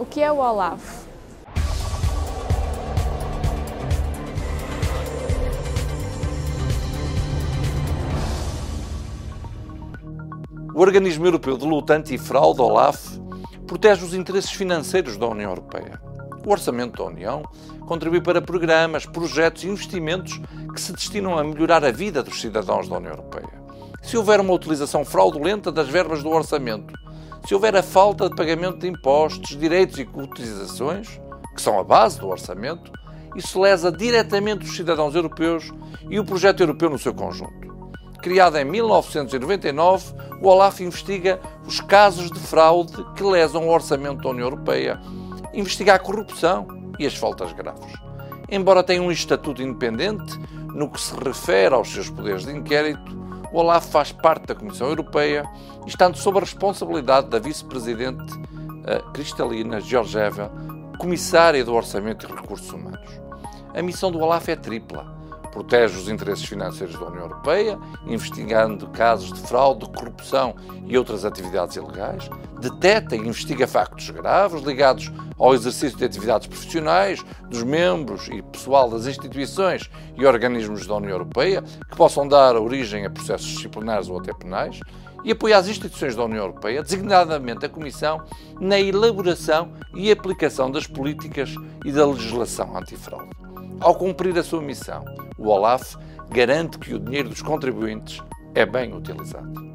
O que é o OLAF? O Organismo Europeu de Luta Antifraude, OLAF, protege os interesses financeiros da União Europeia. O orçamento da União contribui para programas, projetos e investimentos que se destinam a melhorar a vida dos cidadãos da União Europeia. Se houver uma utilização fraudulenta das verbas do orçamento, se houver a falta de pagamento de impostos, direitos e cotizações, que são a base do orçamento, isso lesa diretamente os cidadãos europeus e o projeto europeu no seu conjunto. Criado em 1999, o OLAF investiga os casos de fraude que lesam o orçamento da União Europeia, investiga a corrupção e as faltas graves. Embora tenha um estatuto independente, no que se refere aos seus poderes de inquérito, o OLAF faz parte da Comissão Europeia, estando sob a responsabilidade da vice-presidente Cristalina Georgieva, comissária do Orçamento e Recursos Humanos. A missão do OLAF é tripla protege os interesses financeiros da União Europeia, investigando casos de fraude, corrupção e outras atividades ilegais, deteta e investiga factos graves ligados ao exercício de atividades profissionais dos membros e pessoal das instituições e organismos da União Europeia que possam dar origem a processos disciplinares ou até penais, e apoia as instituições da União Europeia, designadamente a Comissão, na elaboração e aplicação das políticas e da legislação antifraude. Ao cumprir a sua missão, o OLAF garante que o dinheiro dos contribuintes é bem utilizado.